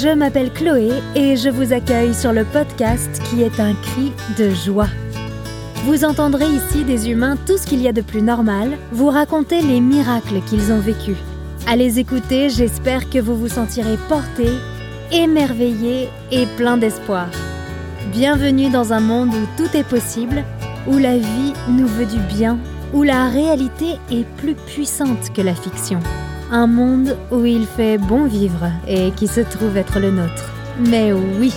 Je m'appelle Chloé et je vous accueille sur le podcast qui est un cri de joie. Vous entendrez ici des humains tout ce qu'il y a de plus normal, vous raconter les miracles qu'ils ont vécus. À les écouter, j'espère que vous vous sentirez porté, émerveillé et plein d'espoir. Bienvenue dans un monde où tout est possible, où la vie nous veut du bien, où la réalité est plus puissante que la fiction. Un monde où il fait bon vivre et qui se trouve être le nôtre. Mais oui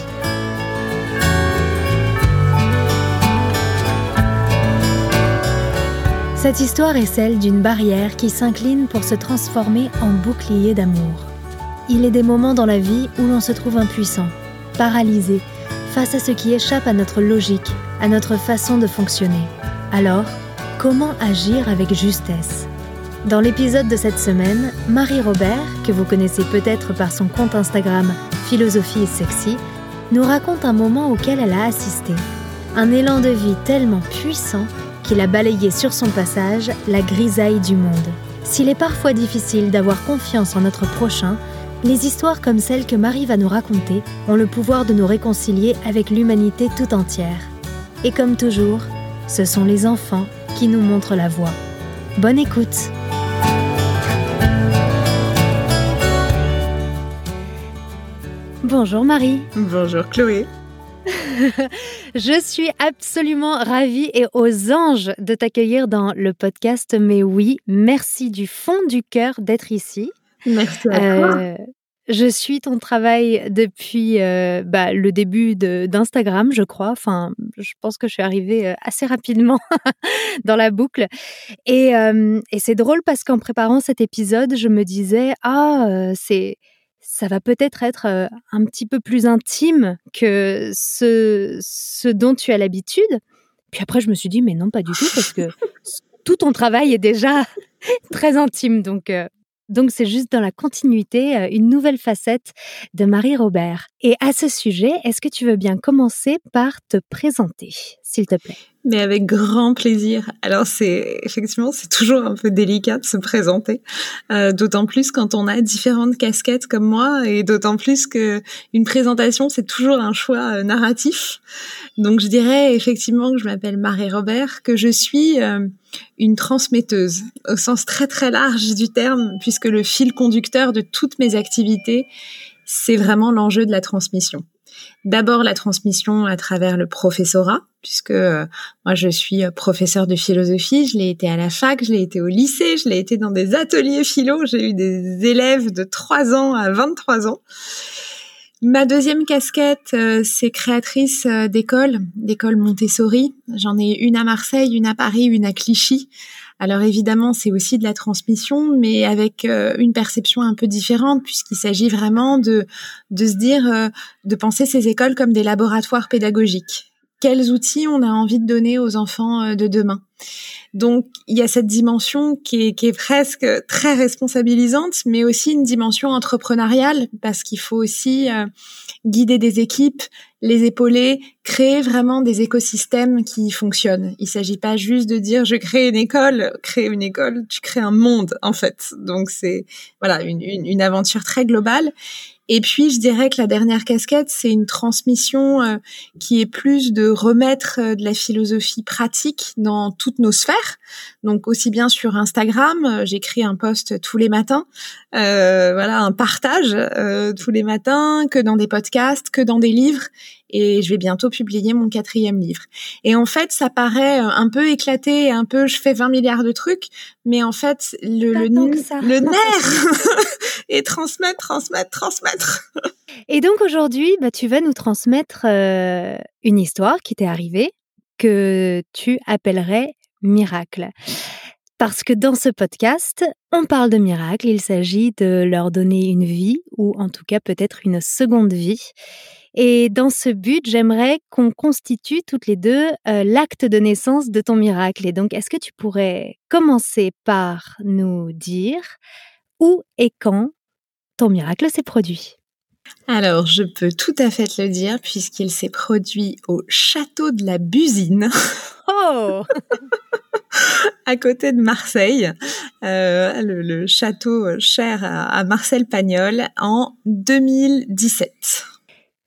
Cette histoire est celle d'une barrière qui s'incline pour se transformer en bouclier d'amour. Il est des moments dans la vie où l'on se trouve impuissant, paralysé, face à ce qui échappe à notre logique, à notre façon de fonctionner. Alors, comment agir avec justesse? Dans l'épisode de cette semaine, Marie Robert, que vous connaissez peut-être par son compte Instagram Philosophie et Sexy, nous raconte un moment auquel elle a assisté. Un élan de vie tellement puissant qu'il a balayé sur son passage la grisaille du monde. S'il est parfois difficile d'avoir confiance en notre prochain, les histoires comme celle que Marie va nous raconter ont le pouvoir de nous réconcilier avec l'humanité tout entière. Et comme toujours, ce sont les enfants qui nous montrent la voie. Bonne écoute Bonjour Marie. Bonjour Chloé. Je suis absolument ravie et aux anges de t'accueillir dans le podcast. Mais oui, merci du fond du cœur d'être ici. Merci à toi. Euh, je suis ton travail depuis euh, bah, le début d'Instagram, je crois. Enfin, je pense que je suis arrivée euh, assez rapidement dans la boucle. Et, et c'est drôle parce qu'en préparant cet épisode, je me disais, ah, c'est ça va peut-être être un petit peu plus intime que ce, ce dont tu as l'habitude. Puis après, je me suis dit, mais non, pas du tout, parce que tout ton travail est déjà très intime. Donc, donc c'est juste dans la continuité, une nouvelle facette de Marie Robert. Et à ce sujet, est-ce que tu veux bien commencer par te présenter, s'il te plaît? Mais avec grand plaisir. Alors c'est effectivement c'est toujours un peu délicat de se présenter, euh, d'autant plus quand on a différentes casquettes comme moi, et d'autant plus que une présentation c'est toujours un choix euh, narratif. Donc je dirais effectivement que je m'appelle Marie Robert, que je suis euh, une transmetteuse au sens très très large du terme, puisque le fil conducteur de toutes mes activités c'est vraiment l'enjeu de la transmission. D'abord la transmission à travers le professorat, puisque euh, moi je suis euh, professeur de philosophie, je l'ai été à la fac, je l'ai été au lycée, je l'ai été dans des ateliers philo, j'ai eu des élèves de 3 ans à 23 ans. Ma deuxième casquette, euh, c'est créatrice d'écoles, d'écoles Montessori. J'en ai une à Marseille, une à Paris, une à Clichy. Alors évidemment, c'est aussi de la transmission, mais avec euh, une perception un peu différente, puisqu'il s'agit vraiment de, de se dire, euh, de penser ces écoles comme des laboratoires pédagogiques. Quels outils on a envie de donner aux enfants euh, de demain donc il y a cette dimension qui est, qui est, presque très responsabilisante, mais aussi une dimension entrepreneuriale parce qu'il faut aussi guider des équipes, les épauler, créer vraiment des écosystèmes qui fonctionnent. Il s'agit pas juste de dire je crée une école, créer une école, tu crées un monde en fait. Donc c'est voilà une, une, une aventure très globale. Et puis, je dirais que la dernière casquette, c'est une transmission euh, qui est plus de remettre euh, de la philosophie pratique dans toutes nos sphères. Donc, aussi bien sur Instagram, euh, j'écris un post tous les matins, voilà, un partage tous les matins, que dans des podcasts, que dans des livres et je vais bientôt publier mon quatrième livre. Et en fait, ça paraît un peu éclaté, un peu je fais 20 milliards de trucs, mais en fait, le, le, le nerf est transmettre, transmettre, transmettre. Et donc aujourd'hui, bah, tu vas nous transmettre euh, une histoire qui t'est arrivée que tu appellerais miracle. Parce que dans ce podcast, on parle de miracles, il s'agit de leur donner une vie, ou en tout cas peut-être une seconde vie. Et dans ce but, j'aimerais qu'on constitue toutes les deux euh, l'acte de naissance de ton miracle. Et donc, est-ce que tu pourrais commencer par nous dire où et quand ton miracle s'est produit alors, je peux tout à fait te le dire puisqu'il s'est produit au château de la Busine. Oh à côté de Marseille, euh, le, château cher à, Marcel Pagnol en 2017.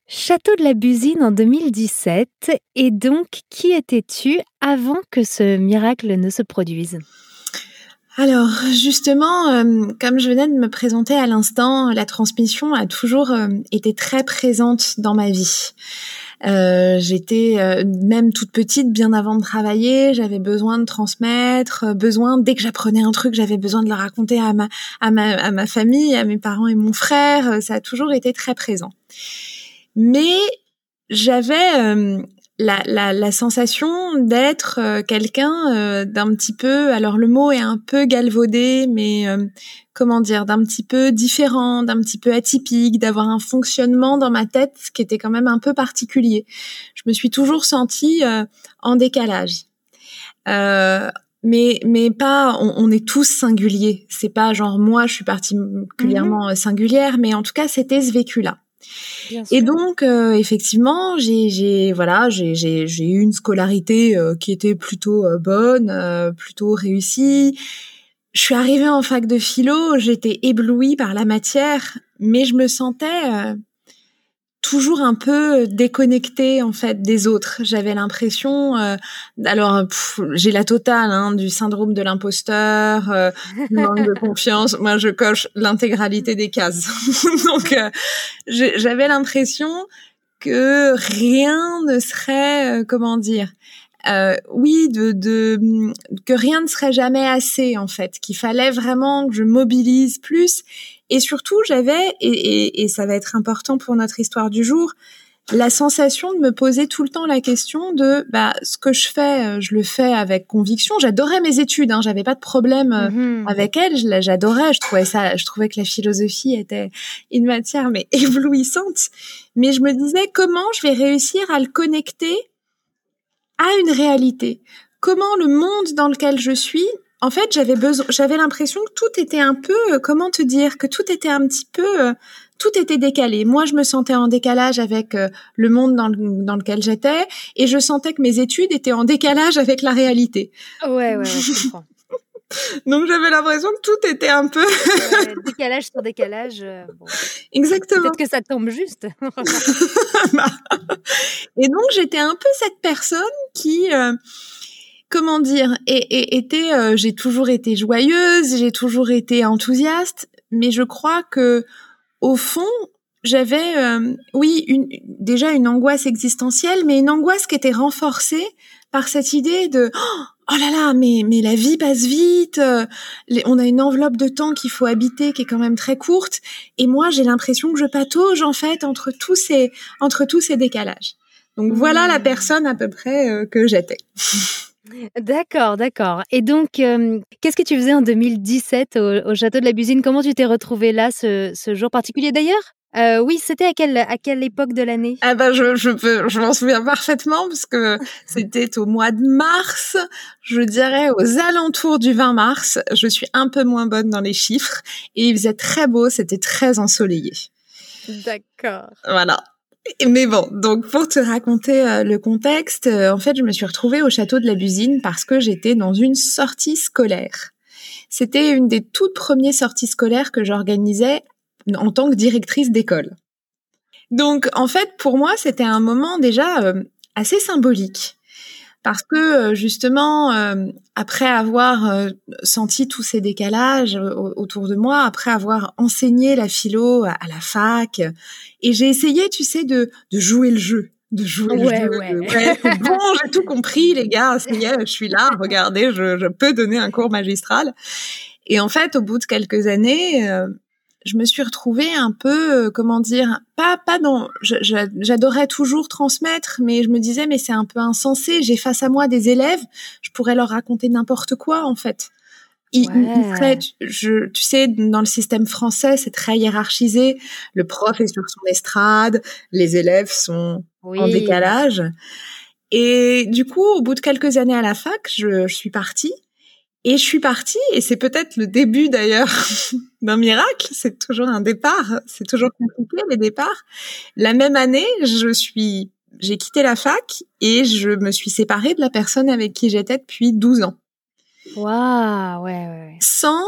Château de la Busine en 2017. Et donc, qui étais-tu avant que ce miracle ne se produise? Alors justement, euh, comme je venais de me présenter à l'instant, la transmission a toujours euh, été très présente dans ma vie. Euh, j'étais même toute petite, bien avant de travailler, j'avais besoin de transmettre, besoin dès que j'apprenais un truc, j'avais besoin de le raconter à ma, à ma à ma famille, à mes parents et mon frère. Ça a toujours été très présent. Mais j'avais la, la, la, sensation d'être euh, quelqu'un euh, d'un petit peu, alors le mot est un peu galvaudé, mais euh, comment dire, d'un petit peu différent, d'un petit peu atypique, d'avoir un fonctionnement dans ma tête qui était quand même un peu particulier. Je me suis toujours sentie en décalage. mais mais pas, on, on, est tous singuliers. C'est pas genre moi je suis particulièrement mmh singulière, mais en tout cas c'était ce vécu-là. Et donc, euh, effectivement, j'ai, voilà, j'ai, eu une scolarité euh, qui était plutôt euh, bonne, plutôt réussie. Je suis arrivée en fac de philo, j'étais éblouie par la matière, mais je me sentais toujours un peu déconnectée en fait des autres. J'avais l'impression, euh, alors j'ai la totale hein, du syndrome de l'imposteur, euh, manque de confiance. Moi, je coche l'intégralité des cases. Donc, euh, j'avais l'impression que rien ne serait, euh, comment dire, euh, oui, de, de, que rien ne serait jamais assez en fait, qu'il fallait vraiment que je mobilise plus. Et surtout, j'avais, et, et, et ça va être important pour notre histoire du jour, la sensation de me poser tout le temps la question de bah ce que je fais, euh, je le fais avec conviction. J'adorais mes études, hein, j'avais pas de problème euh, mhm. avec elles, j'adorais, je trouvais ça, je trouvais que la philosophie était une matière mais éblouissante. Mais je me disais comment je vais réussir à le connecter à une réalité? Comment le monde dans lequel je suis, en fait, j'avais besoin, j'avais l'impression que tout était un peu, euh, comment te dire, que tout était un petit peu, euh, tout était décalé. Moi, je me sentais en décalage avec euh, le monde dans, dans lequel j'étais, et je sentais que mes études étaient en décalage avec la réalité. Ouais, ouais, je comprends. Donc j'avais l'impression que tout était un peu décalage sur décalage. Exactement. Peut-être que ça tombe juste. Et donc j'étais un peu cette personne qui comment dire, et, était, euh, j'ai toujours été joyeuse, j'ai toujours été enthousiaste, mais je crois que au fond, j'avais, euh, oui, une, déjà une angoisse existentielle, mais une angoisse qui était renforcée par cette idée de oh là là, mais mais la vie passe vite, euh, on a une enveloppe de temps qu'il faut habiter qui est quand même très courte, et moi j'ai l'impression que je patauge en fait entre tous ces entre tous ces décalages. Donc voilà la mmh. personne à peu près que j'étais. D'accord, d'accord. Et donc, qu'est-ce que tu faisais en 2017 au, château de la Busine? Comment tu t'es retrouvée là ce, jour particulier? D'ailleurs euh, oui, c'était à quelle à quelle époque de l'année? Ah ben je je peux je m'en souviens parfaitement parce que c'était au mois de mars, je dirais aux alentours du 20 mars. Je suis un peu moins bonne dans les chiffres et il faisait très beau, c'était très ensoleillé. D'accord. Voilà. Mais bon, donc pour te raconter euh, le contexte, euh, en fait, je me suis retrouvée au château de la Busine parce que j'étais dans une sortie scolaire. C'était une des toutes premières sorties scolaires que j'organisais en tant que directrice d'école. Donc, en fait, pour moi, c'était un moment déjà euh, assez symbolique parce que euh, justement, euh, après avoir euh, senti tous ces décalages autour de moi, après avoir enseigné la philo à, la fac, et j'ai essayé, tu sais, de, de jouer le jeu de jouer ouais, le jeu. Ouais. ouais bon, j'ai tout compris, les gars. je suis là. Regardez, je, je, peux donner un cours magistral. Et en fait, au bout de quelques années, je me suis retrouvée un peu, euh, comment dire, pas pas dans, j'adorais toujours transmettre, mais je me disais mais c'est un peu insensé. J'ai face à moi des élèves, je pourrais leur raconter n'importe quoi en fait. Il, je, tu sais, dans le système français, c'est très hiérarchisé. Le prof est sur son estrade, les élèves sont en décalage. Et du coup, au bout de quelques années à la fac, je, je suis partie et je suis partie, et c'est peut-être le début d'ailleurs d'un miracle. C'est toujours un départ. C'est toujours compliqué les départs. La même année, je suis, j'ai quitté la fac et je me suis séparée de la personne avec qui j'étais depuis 12 ans. Waouh, ouais, ouais. Sans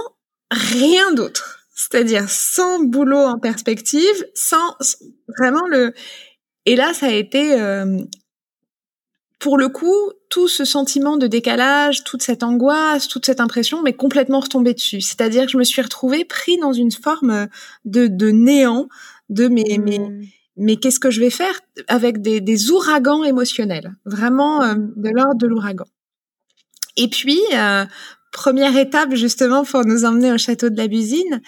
rien d'autre. C'est-à-dire sans boulot en perspective, sans vraiment le. Et là, ça a été, euh, pour le coup, tout ce sentiment de décalage, toute cette angoisse, toute cette impression m'est complètement retombée dessus. C'est-à-dire que je me suis retrouvée pris dans une forme de, de néant, de mes, mes, mmh. mais qu'est-ce que je vais faire avec des, des ouragans émotionnels, vraiment euh, de l'ordre de l'ouragan. Et puis, euh, première étape justement pour nous emmener au château de la Busine,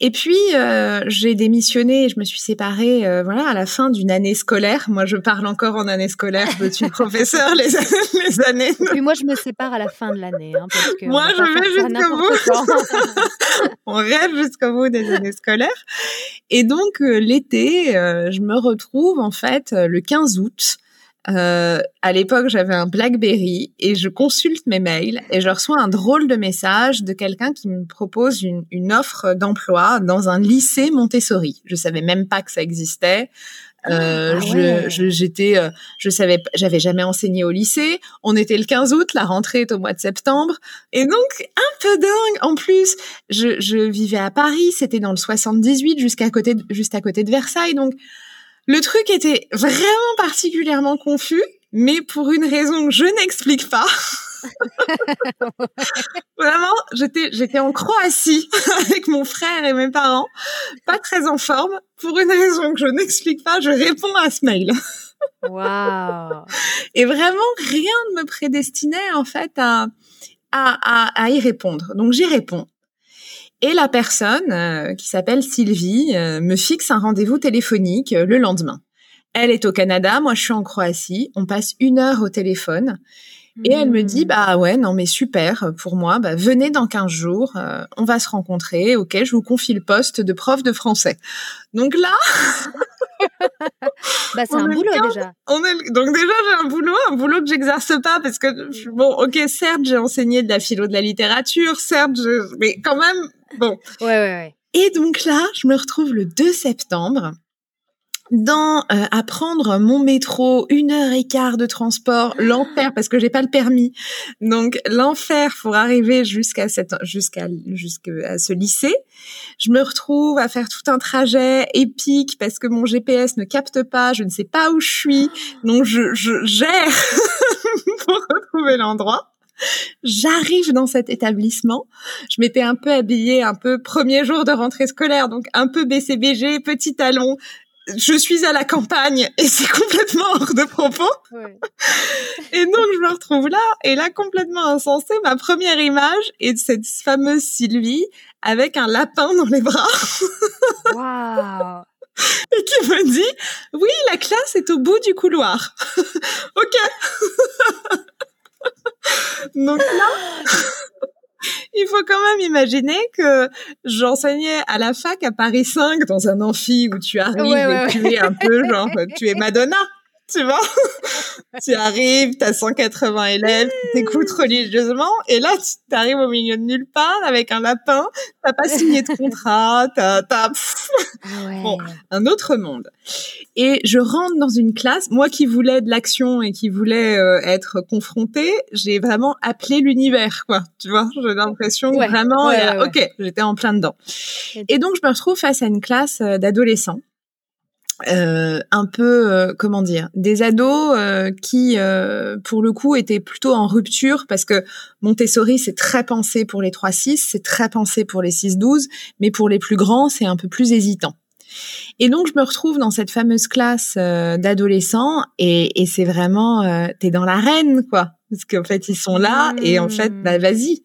et puis euh, j'ai démissionné, je me suis séparée euh, voilà à la fin d'une année scolaire. Moi je parle encore en année scolaire, je suis professeur les, les années. Et puis moi je me sépare à la fin de l'année hein, parce que Moi je vais jusqu'au bout. on rêve jusqu'au bout des années scolaires. Et donc euh, l'été, je me retrouve en fait le 15 août euh, à l'époque, j'avais un BlackBerry et je consulte mes mails et je reçois un drôle de message de quelqu'un qui me propose une, une offre d'emploi dans un lycée Montessori. Je savais même pas que ça existait. Euh, ah je, j'étais, euh, je savais, j'avais jamais enseigné au lycée. On était le 15 août, la rentrée est au mois de septembre, et donc un peu dingue. En plus, je, je vivais à Paris, c'était dans le 78, jusqu'à côté, de, juste à côté de Versailles, donc le truc était vraiment particulièrement confus, mais pour une raison que je n'explique pas. Vraiment, j'étais j'étais en Croatie avec mon frère et mes parents, pas très en forme. Pour une raison que je n'explique pas, je réponds à ce mail. Waouh Et vraiment, rien ne me prédestinait en fait à à, à, à y répondre. Donc j'y réponds. Et la personne, euh, qui s'appelle Sylvie, euh, me fixe un rendez-vous téléphonique euh, le lendemain. Elle est au Canada, moi je suis en Croatie. On passe une heure au téléphone. Et elle me dit, hmm. bah ouais, non mais super, pour moi, bah venez dans 15 jours, on va se rencontrer, ok, je vous confie le poste de prof de français. Donc là... bah c'est un boulot déjà. On est, donc déjà j'ai un boulot, un boulot que j'exerce pas parce que, bon, ok, certes j'ai enseigné de la philo de la littérature, certes, je, mais quand même, Bon. Ouais, ouais, ouais. Et donc là, je me retrouve le 2 septembre dans euh, à prendre mon métro, une heure et quart de transport, l'enfer parce que j'ai pas le permis. Donc l'enfer pour arriver jusqu'à cette jusqu'à jusqu'à ce lycée. Je me retrouve à faire tout un trajet épique parce que mon GPS ne capte pas, je ne sais pas où je suis. Donc je, je gère pour retrouver l'endroit. J'arrive dans cet établissement. Je m'étais un peu habillée, un peu premier jour de rentrée scolaire, donc un peu BCBG, petit talon. Je suis à la campagne et c'est complètement hors de propos. Et donc je me retrouve là et là complètement insensée, ma première image est de cette fameuse Sylvie avec un lapin dans les bras. Waouh et qui me dit oui la classe est au bout du couloir. ok. Donc là, il faut quand même imaginer que j'enseignais à la fac à Paris 5 dans un amphi où tu arrives et tu es un peu genre, tu es Madonna tu vois. tu arrives, t'as 180 élèves, t'écoutes religieusement, et là, tu arrives au milieu de nulle part avec un lapin, t'as pas signé de contrat, t'as, t'as, bon, un autre monde. Et je rentre dans une classe, moi qui voulais de l'action et qui voulais euh, être confrontée, j'ai vraiment appelé l'univers, quoi. Tu vois, j'ai l'impression vraiment, ok, j'étais en plein dedans. Et donc, je me retrouve face à une classe euh, d'adolescents euh, un peu euh, comment dire des ados euh, qui pour le coup étaient plutôt en rupture parce que Montessori c'est très pensé pour les 3-6, c'est très pensé pour les 6-12, mais pour les plus grands c'est un peu plus hésitant. Et donc je me retrouve dans cette fameuse classe d'adolescents et, et c'est vraiment t'es dans l'arène quoi parce qu'en fait ils sont là et en fait bah vas-y.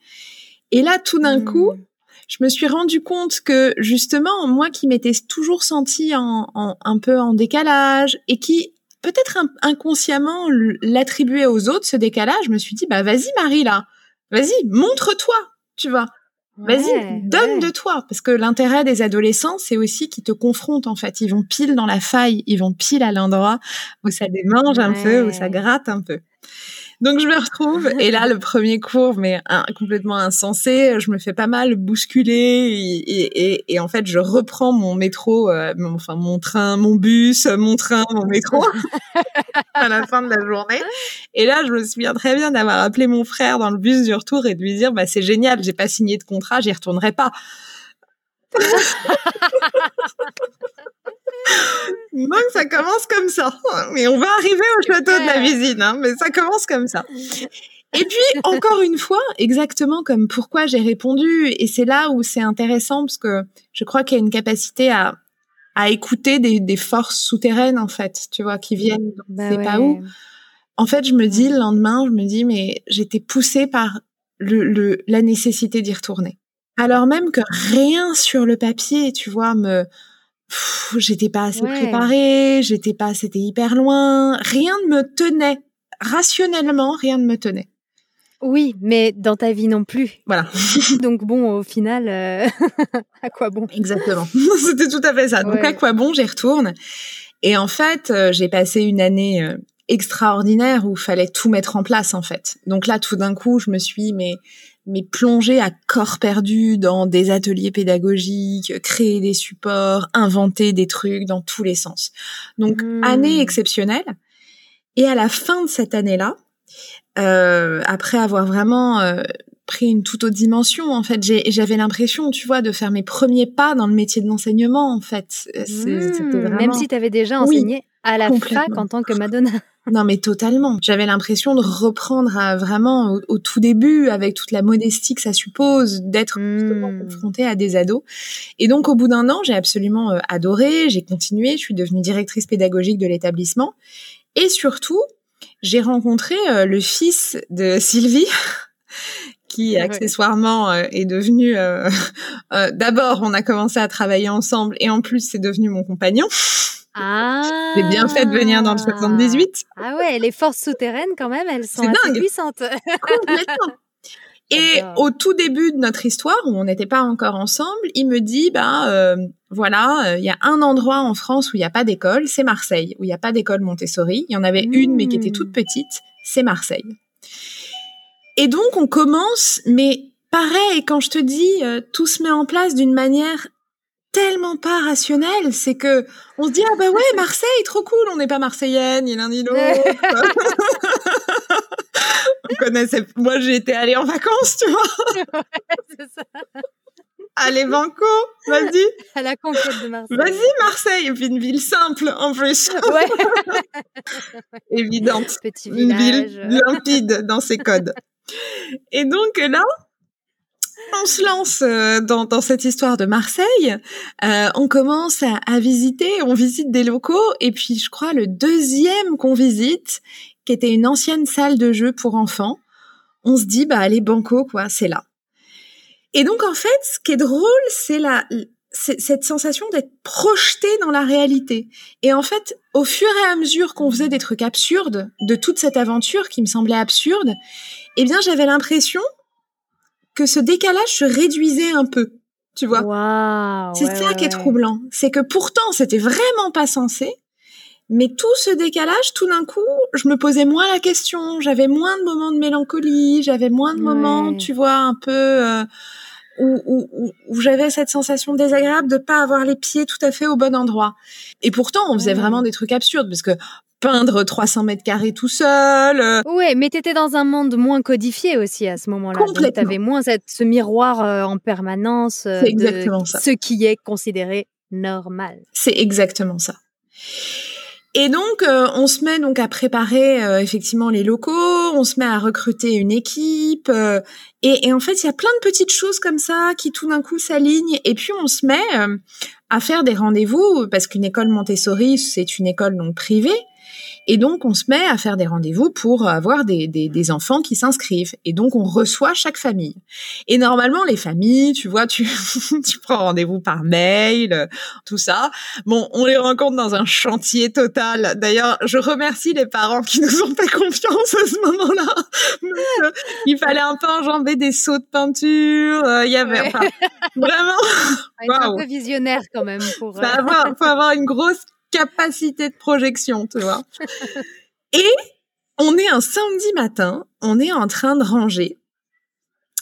Et là tout d'un coup mmh je me suis rendu compte que justement, moi qui m'étais toujours sentie en, un peu en décalage et qui peut-être inconsciemment l'attribuait aux autres ce décalage, je me suis dit bah vas-y Marie là, vas-y montre-toi, tu vois. Vas-y, donne de toi, parce que l'intérêt des adolescents, c'est aussi qu'ils te confrontent en fait. Ils vont pile dans la faille, ils vont pile à l'endroit où ça démange un peu, où ça gratte un peu. Donc je me retrouve et là le premier cours mais complètement insensé, je me fais pas mal bousculer et, et, et, en fait je reprends mon métro, euh, enfin mon train, mon bus, mon train, mon métro à la fin de la journée. Et là je me souviens très bien d'avoir appelé mon frère dans le bus du retour et de lui dire bah c'est génial, j'ai pas signé de contrat, j'y retournerai pas. Donc ça commence comme ça. Mais on va arriver au château de la visite, hein, mais ça commence comme ça. Et puis, encore une fois, exactement comme pourquoi j'ai répondu, et c'est là où c'est intéressant, parce que je crois qu'il y a une capacité à, à écouter des, des forces souterraines, en fait, tu vois, qui viennent, bah c'est pas où. En fait, je me dis, le lendemain, je me dis, mais j'étais poussée par le, le, la nécessité d'y retourner. Alors même que rien sur le papier, tu vois, me, j'étais pas assez préparée, j'étais pas, c'était hyper loin, rien ne me tenait. Rationnellement, rien ne me tenait. Oui, mais dans ta vie non plus. Voilà. Donc bon, au final, euh, à quoi bon? Exactement. C'était tout à fait ça. Donc à quoi bon, j'y retourne. Et en fait, euh, j'ai passé une année euh, extraordinaire où il fallait tout mettre en place en fait. Donc là, tout d'un coup, je me suis mais mais plonger à corps perdu dans des ateliers pédagogiques, créer des supports, inventer des trucs dans tous les sens. Donc mmh. année exceptionnelle. Et à la fin de cette année-là, euh, après avoir vraiment euh, pris une toute autre dimension, en fait, j'avais l'impression, tu vois, de faire mes premiers pas dans le métier de l'enseignement, en fait. Mmh. Même si tu avais déjà enseigné à la FRAC en tant que Madonna. Non, mais totalement. J'avais l'impression de reprendre vraiment au, tout début, avec toute la modestie que ça suppose, d'être mmh. confrontée à des ados. Et donc, au bout d'un an, j'ai absolument euh, adoré. J'ai continué. Je suis devenue directrice pédagogique de l'établissement. Et surtout, j'ai rencontré euh, le fils de Sylvie. qui accessoirement euh, est devenu d'abord on a commencé à travailler ensemble et en plus c'est devenu mon compagnon ah. C'est bien fait de venir dans le 78. Ah ouais, les forces souterraines quand même, elles sont assez puissantes. Complètement. Et au tout début de notre histoire, où on n'était pas encore ensemble, il me dit, ben euh, voilà, euh, il y a un endroit en France où il n'y a pas d'école, c'est Marseille, où il n'y a pas d'école Montessori. Il y en avait une, mais qui était toute hmm. petite, c'est Marseille. Et donc on commence, mais pareil, quand je te dis, euh, tout se met en place d'une manière tellement pas rationnel, c'est que on se dit ah bah ouais Marseille trop cool, on n'est pas marseillenne ni l'un ni l'autre. on connaissait. Moi j'étais allée en vacances, tu vois. ça. Allez Banco, vas-y. À la conquête de Marseille. Vas-y Marseille, et puis une ville simple en plus. Ouais. Évidente. Petit Une ville limpide dans ses codes. Et donc là, on se lance euh, dans, dans, cette histoire de Marseille. Euh, on commence à, à, visiter, on visite des locaux, et puis je crois le deuxième qu'on visite, qui était une ancienne salle de jeu pour enfants, on se dit bah allez banco quoi, c'est là. Et donc en fait, ce qui est drôle, c'est la cette sensation d'être projeté dans la réalité. Et en fait, au fur et à mesure qu'on faisait des trucs absurdes de toute cette aventure qui me semblait absurde, eh bien j'avais l'impression que ce décalage se réduisait un peu. Tu vois C'est ça qui est troublant. C'est que pourtant, c'était vraiment pas censé. Mais tout ce décalage, tout d'un coup, je me posais moins la question. J'avais moins de moments de mélancolie. J'avais moins de moments, tu vois, un peu euh, où, où, où, j'avais cette sensation désagréable de pas avoir les pieds tout à fait au bon endroit. Et pourtant, on faisait vraiment des trucs absurdes parce que peindre 300 mètres carrés tout seul. Euh. Ouais, mais t'étais dans un monde moins codifié aussi à ce moment-là. Complètement. T'avais moins cette, ce miroir euh, en permanence euh, exactement ça. ce qui est considéré normal. C'est exactement ça. Et donc, on se met donc à préparer effectivement les locaux, on se met à recruter une équipe, et, et, en fait, il y a plein de petites choses comme ça qui tout d'un coup s'alignent, et puis on se met à faire des rendez-vous parce qu'une école Montessori, c'est une école donc privée, et donc, on se met à faire des rendez-vous pour avoir des, des, des enfants qui s'inscrivent. Et donc, on reçoit chaque famille. Et normalement, les familles, tu vois, tu, tu prends rendez-vous par mail, tout ça. Bon, on les rencontre dans un chantier total. D'ailleurs, je remercie les parents qui nous ont fait confiance à ce moment-là. Il fallait un peu enjamber des seaux de peinture. Euh, il y avait enfin, vraiment. un peu visionnaire quand même pour. Faut avoir, faut avoir une grosse capacité de projection, tu vois. Et on est un samedi matin, on est en train de ranger.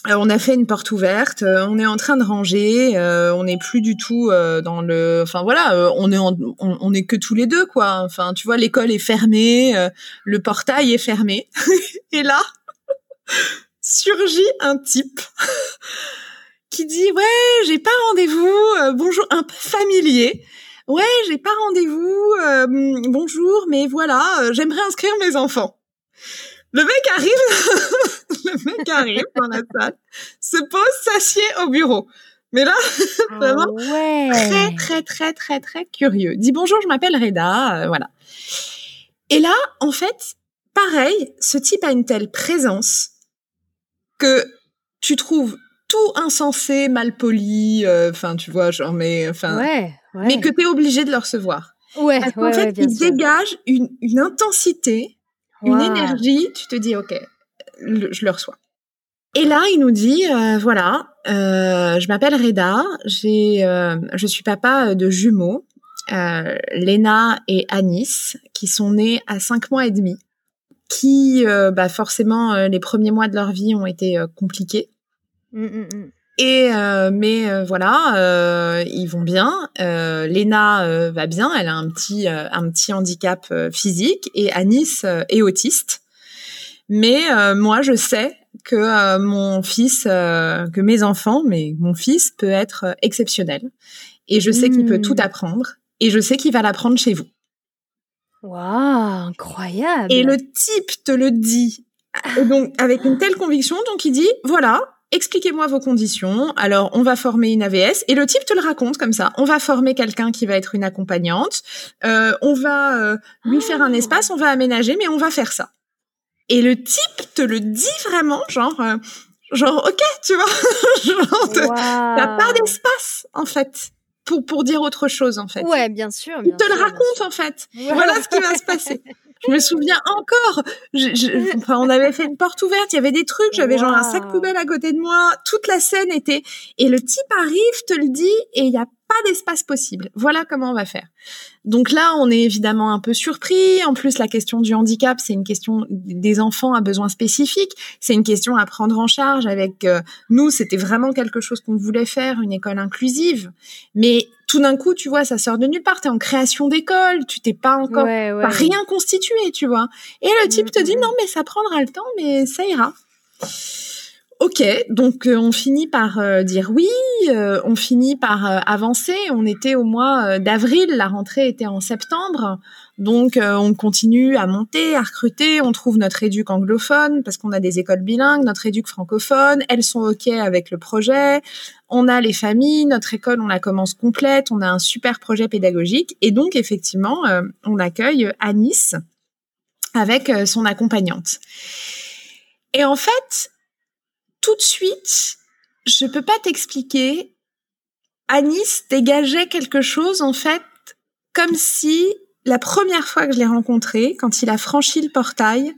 Euh, on a fait une porte ouverte, euh, on est en train de ranger, euh, on n'est plus du tout dans le, enfin voilà, on est on, est que tous les deux quoi. Enfin tu vois, l'école est fermée, le portail est fermé, et là surgit un type qui dit ouais j'ai pas rendez-vous, bonjour un peu familier. Ouais, j'ai pas rendez-vous. bonjour, mais voilà, j'aimerais inscrire mes enfants. Le mec arrive, le mec arrive dans la salle, se pose, s'assied au bureau. Mais là, ah vraiment très très très très très curieux. Dit bonjour, je m'appelle Reda, euh, voilà. Et là, en fait, pareil, ce type a une telle présence que tu trouves tout insensé, mal poli, euh, enfin tu vois, genre mais enfin, ouais, mais que tu es obligé de le recevoir. Ouais, en fait, il dégage une, une intensité une énergie, tu te dis, OK, je le reçois. Et là, il nous dit, euh, voilà, euh, je m'appelle Reda, j'ai, euh, je suis papa de jumeaux, euh, Léna et Anis, qui sont nés à cinq mois et demi, qui, euh, bah forcément, les premiers mois de leur vie ont été compliqués. Mmh, mmh, mmh. Et mais voilà, ils vont bien. Euh, Léna va bien, elle a un petit un petit handicap physique et Anis est autiste. Mais moi, je sais que mon fils, que mes enfants, mais mon fils peut être exceptionnel. Et je sais qu'il peut tout apprendre. Et je sais qu'il va l'apprendre chez vous. Waouh, incroyable. Et le type te le dit. donc, avec une telle conviction, donc il dit, voilà, expliquez-moi vos conditions. Alors, on va former une AVS et le type te le raconte comme ça. On va former quelqu'un qui va être une accompagnante. Euh, on va euh, lui faire un espace, on va aménager, mais on va faire ça. Et le type te le dit vraiment, genre, euh, genre, ok, tu vois, genre, t'as pas d'espace en fait pour pour dire autre chose en fait. Ouais, bien sûr. Il te le raconte en fait. Voilà ce qui va se passer. Je me souviens encore. Je, enfin, on avait fait une porte ouverte, il y avait des trucs, j'avais genre un sac poubelle à côté de moi. Toute la scène était. Et le type arrive, te le dit, et il y a pas d'espace possible. Voilà comment on va faire. Donc là, on est évidemment un peu surpris. En plus, la question du handicap, c'est une question des enfants à besoins spécifiques. C'est une question à prendre en charge. Avec euh, nous, c'était vraiment quelque chose qu'on voulait faire, une école inclusive. Mais tout d'un coup, tu vois, ça sort de nulle part. T'es en création d'école, tu t'es pas encore Pas rien constitué, tu vois. Et le type te dit mm-hmm. non, mais ça prendra le temps, mais ça ira. Ok, donc euh, on finit par euh, dire oui, euh, on finit par avancer. On était au mois d'avril, la rentrée était en septembre, donc on continue à monter, à recruter. On trouve notre éduc anglophone parce qu'on a des écoles bilingues, notre éduc francophone. Elles sont ok avec le projet. On a les familles, notre école, on la commence complète. On a un super projet pédagogique et donc effectivement, on accueille Anis avec son accompagnante. Et en fait, tout de suite, je peux pas t'expliquer. Anis dégageait quelque chose, en fait, comme si la première fois que je l'ai rencontré, quand il a franchi le portail,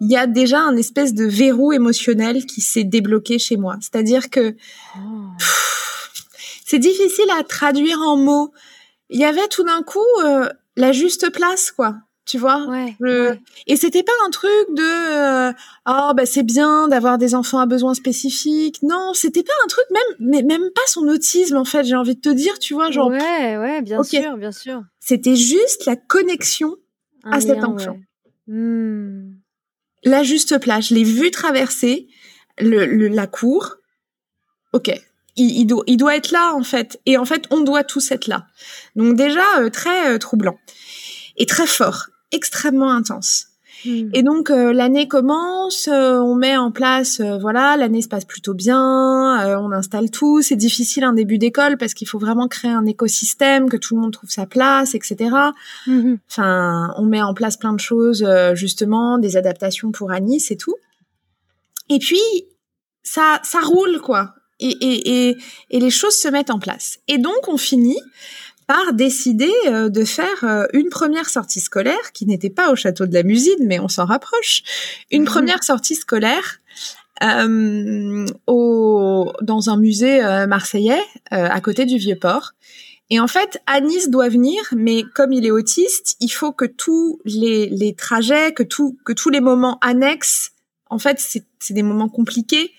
il y a déjà un espèce de verrou émotionnel qui s'est débloqué chez moi. C'est-à-dire que oh. c'est difficile à traduire en mots. Il y avait tout d'un coup euh, la juste place, quoi tu vois? Et c'était pas un truc de euh, oh bah c'est bien d'avoir des enfants à besoins spécifiques. Non c'était pas un truc même mais même pas son autisme en fait j'ai envie de te dire tu vois genre ouais ouais bien sûr bien sûr. C'était juste la connexion à cet enfant. hmm. la juste place. Je l'ai vu traverser le, la cour. Ok. Il, doit, il doit être là en fait. Et en fait on doit tous être là. Donc déjà euh, très euh, troublant. Et très fort extrêmement intense. Hmm. Et donc euh, l'année commence, euh, on met en place, euh, voilà, l'année se passe plutôt bien, on installe tout. C'est difficile un début d'école parce qu'il faut vraiment créer un écosystème, que tout le monde trouve sa place, etc. Hmm. Enfin, on met en place plein de choses, justement, des adaptations pour Anis et tout. Et puis ça, ça roule quoi. Et, et, et, et les choses se mettent en place. Et donc on finit par décider euh, de faire euh, une première sortie scolaire qui n'était pas au château de la Musine, mais on s'en rapproche. Une mhm. première sortie scolaire euh, au, dans un musée marseillais à côté du Vieux-Port. Et en fait, Anis doit venir, mais comme il est autiste, il faut que tous les, les trajets, que, tout, que tous les moments annexes, en fait, c'est des moments compliqués.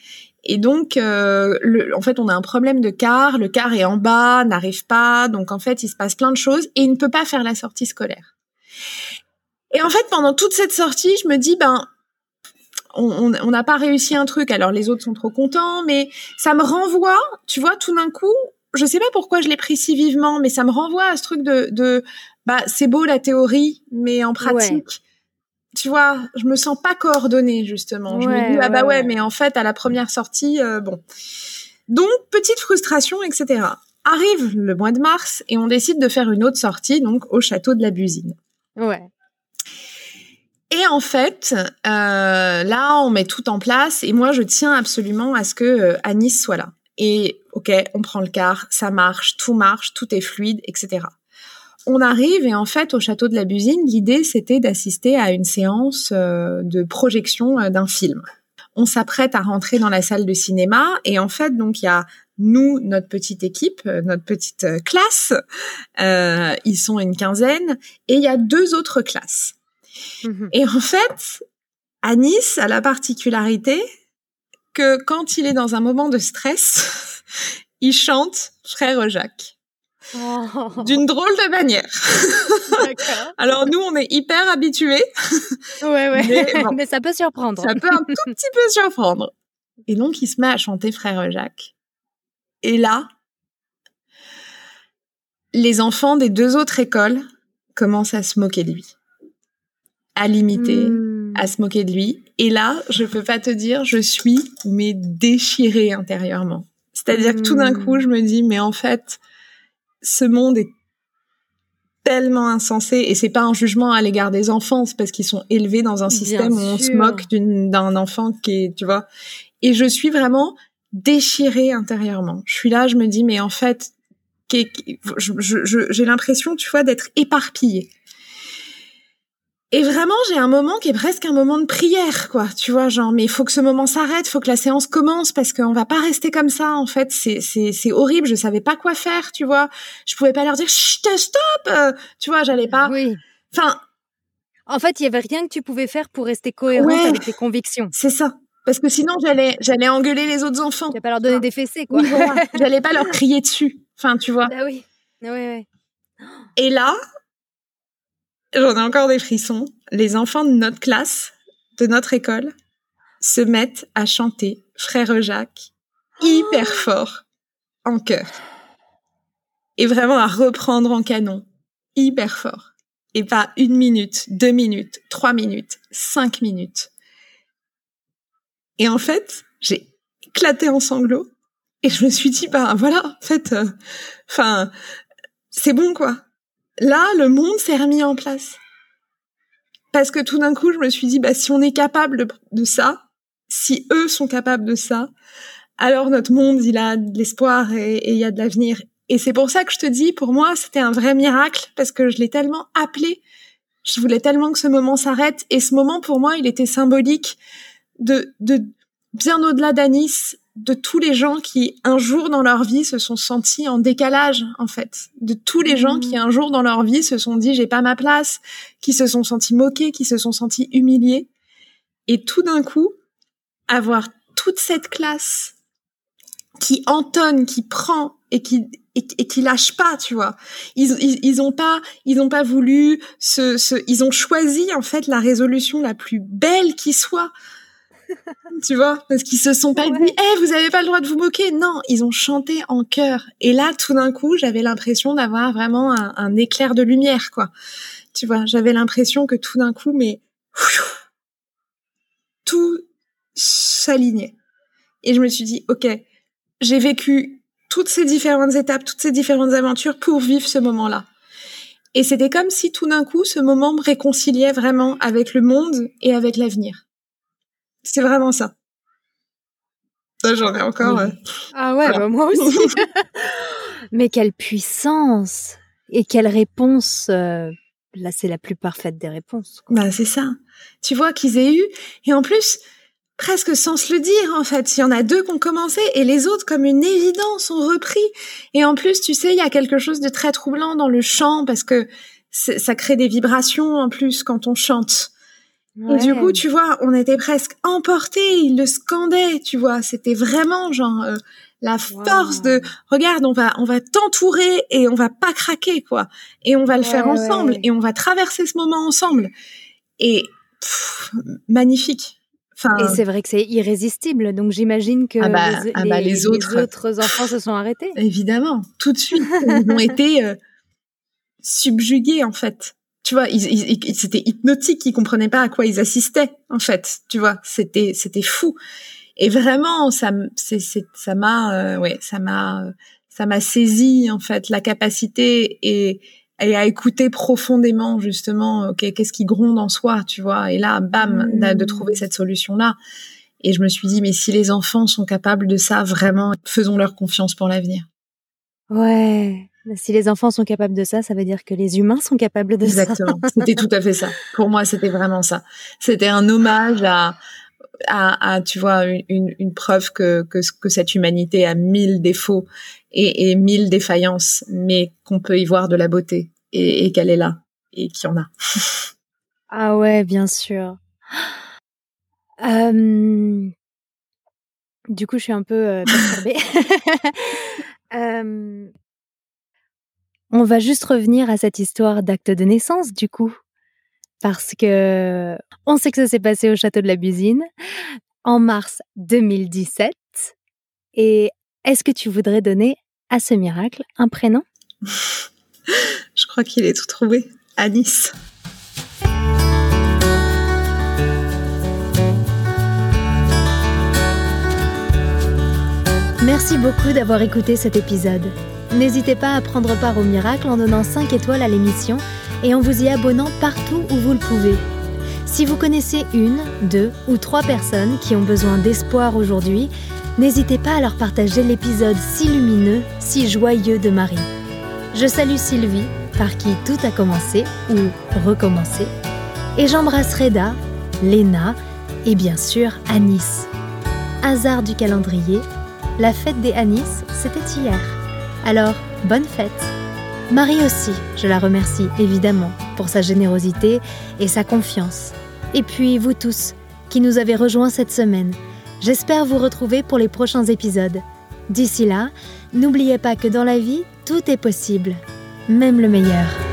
Et donc, euh, le, en fait, on a un problème de car. Le car est en bas, n'arrive pas. Donc, en fait, il se passe plein de choses et il ne peut pas faire la sortie scolaire. Et en fait, pendant toute cette sortie, je me dis, ben, on n'a pas réussi un truc. Alors, les autres sont trop contents, mais ça me renvoie, tu vois, tout d'un coup, je sais pas pourquoi je l'ai pris si vivement, mais ça me renvoie à ce truc de, de bah, c'est beau la théorie, mais en pratique, tu vois, je me sens pas coordonnée justement. je me dis ah bah ouais, mais en fait à la première sortie, euh, bon. Donc petite frustration, etc. Arrive le mois de mars et on décide de faire une autre sortie donc au château de la Busine. Ouais. Et en fait, euh, là, on met tout en place et moi, je tiens absolument à ce que euh, Anis soit là. Et ok, on prend le car, ça marche, tout marche, tout est fluide, etc on arrive et en fait au château de la Busine, l'idée c'était d'assister à une séance euh, de projection euh, d'un film. On s'apprête à rentrer dans la salle de cinéma et en fait donc il y a nous, notre petite équipe, euh, notre petite classe, ils sont une quinzaine et il y a deux autres classes. Mhm. Et en fait, Anis a la particularité que quand il est dans un moment de stress, il chante Frère Jacques. Oh. D'une drôle de manière. Alors nous, on est hyper habitués. Ouais, ouais. Mais, ça peut surprendre. Ça peut un tout petit peu surprendre. Et donc, il se met à chanter Frère Jacques. Et là, les enfants des deux autres écoles commencent à se moquer de lui. À l'imiter, hmm. à se moquer de lui. Et là, je peux pas te dire, je suis mais déchirée intérieurement. C'est-à-dire que tout d'un hmm. coup, je me dis, mais en fait, ce monde est tellement insensé et c'est pas un jugement à l'égard des enfants, c'est parce qu'ils sont élevés dans un système où on se moque d'un enfant qui est, tu vois. Et je suis vraiment déchirée intérieurement. Je suis là, je me dis mais en fait, j'ai l'impression, tu vois, d'être éparpillée. Et vraiment, j'ai un moment qui est presque un moment de prière, quoi. Tu vois, genre, mais il faut que ce moment s'arrête, faut que la séance commence parce qu'on va pas rester comme ça. En fait, c'est c'est c'est horrible. Je savais pas quoi faire, tu vois. Je pouvais pas leur dire chut, stop. Euh, tu vois, j'allais pas. Oui. Enfin. En fait, il y avait rien que tu pouvais faire pour rester cohérent avec tes convictions. C'est ça. Parce que sinon, j'allais j'allais engueuler les autres enfants. Tu pas leur donner des fessées, quoi. j'allais pas leur crier dessus. Enfin, tu vois. Ah oui. Oui, oui. Et là, j'en ai encore des frissons. Les enfants de notre classe, de notre école, se mettent à chanter Frère Jacques hyper oh fort en chœur. Et vraiment à reprendre en canon hyper fort. Et pas une minute, deux minutes, trois minutes, cinq minutes. Et en fait, j'ai éclaté en sanglots et je me suis dit, bah voilà, en fait, euh, enfin, c'est bon quoi. Là, le monde s'est remis en place. Parce que tout d'un coup, je me suis dit, bah, si on est capable de, ça, si eux sont capables de ça, alors notre monde, il a de l'espoir et, il y a de l'avenir. Et c'est pour ça que je te dis, pour moi, c'était un vrai miracle parce que je l'ai tellement appelé. Je voulais tellement que ce moment s'arrête. Et ce moment, pour moi, il était symbolique de, de bien au-delà d'Anis, de tous les gens qui un jour dans leur vie se sont sentis en décalage en fait. De tous les gens qui mmh. un jour dans leur vie se sont dit j'ai pas ma place qui se sont sentis moqués qui se sont sentis humiliés. Et tout d'un coup avoir toute cette classe qui entonne qui prend et qui et, qui lâche pas tu vois. Ils, ils ont pas ils ont pas voulu se ils ont choisi en fait la résolution la plus belle qui soit tu vois, parce qu'ils se sont pas dit, eh, vous avez pas le droit de vous moquer. Non, ils ont chanté en chœur. Et là, tout d'un coup, j'avais l'impression d'avoir vraiment un, éclair de lumière, quoi. Tu vois, j'avais l'impression que tout d'un coup, mais tout s'alignait. Et je me suis dit, ok, j'ai vécu toutes ces différentes étapes, toutes ces différentes aventures pour vivre ce moment-là. Et c'était comme si tout d'un coup, ce moment me réconciliait vraiment avec le monde et avec l'avenir. C'est vraiment ça. J'en ai encore. Ah ouais, bah, moi aussi. Mais quelle puissance et quelle réponse. Euh, là, c'est la plus parfaite des réponses. Bah c'est ça. Tu vois qu'ils aient eu. Et en plus, presque sans se le dire en fait. Il y en a deux qui ont commencé et les autres, comme une évidence, ont repris. Et en plus, tu sais, il y a quelque chose de très troublant dans le chant parce que ça crée des vibrations en plus quand on chante. Et du coup, tu vois, on était presque emportés, ils le scandaient, tu vois, c'était vraiment genre euh, la force de regarde, on va on va t'entourer et on va pas craquer quoi. Et on va le faire ensemble et on va traverser ce moment ensemble. Et magnifique. et c'est vrai que c'est irrésistible, donc j'imagine que ah bah, les, ah bah, autres... enfants se sont arrêtés. Évidemment, tout de suite, ils ont été euh, subjugués en fait tu vois, ils, ils, c'était hypnotique, ils comprenaient pas à quoi ils assistaient en fait, tu vois, c'était c'était fou. Et vraiment, ça c'est ça m'a euh, ouais, ça m'a ça m'a saisi en fait la capacité et et à écouter profondément justement ok qu'est-ce qui gronde en soi tu vois. Et là bam de, de trouver cette solution là et je me suis dit mais si les enfants sont capables de ça vraiment faisons leur confiance pour l'avenir. Ouais si les enfants sont capables de ça, ça veut dire que les humains sont capables de ça. Exactement. C'était tout à fait ça. Pour moi, c'était vraiment ça. C'était un hommage à, à, à, tu vois, une, une preuve que, que, que cette humanité a mille défauts et, et mille défaillances, mais qu'on peut y voir de la beauté et, et qu'elle est là et qu'il y en a. ah ouais, bien sûr. Euh... Du coup, je suis un peu euh, perturbée. euh... On va juste revenir à cette histoire d'acte de naissance, du coup. Parce que on sait que ça s'est passé au château de la Busine en mars 2017. Et est-ce que tu voudrais donner à ce miracle un prénom? Je crois qu'il est tout trouvé. Anis. Merci beaucoup d'avoir écouté cet épisode. N'hésitez pas à prendre part au miracle en donnant 5 étoiles à l'émission et en vous y abonnant partout où vous le pouvez. Si vous connaissez une, deux ou trois personnes qui ont besoin d'espoir aujourd'hui, n'hésitez pas à leur partager l'épisode si lumineux, si joyeux de Marie. Je salue Sylvie, par qui tout a commencé ou recommencé, et j'embrasse Reda, Léna et bien sûr Anis. Hasard du calendrier, la fête des Anis, c'était hier. Alors, bonne fête Marie aussi, je la remercie évidemment pour sa générosité et sa confiance. Et puis vous tous qui nous avez rejoints cette semaine, j'espère vous retrouver pour les prochains épisodes. D'ici là, n'oubliez pas que dans la vie, tout est possible, même le meilleur.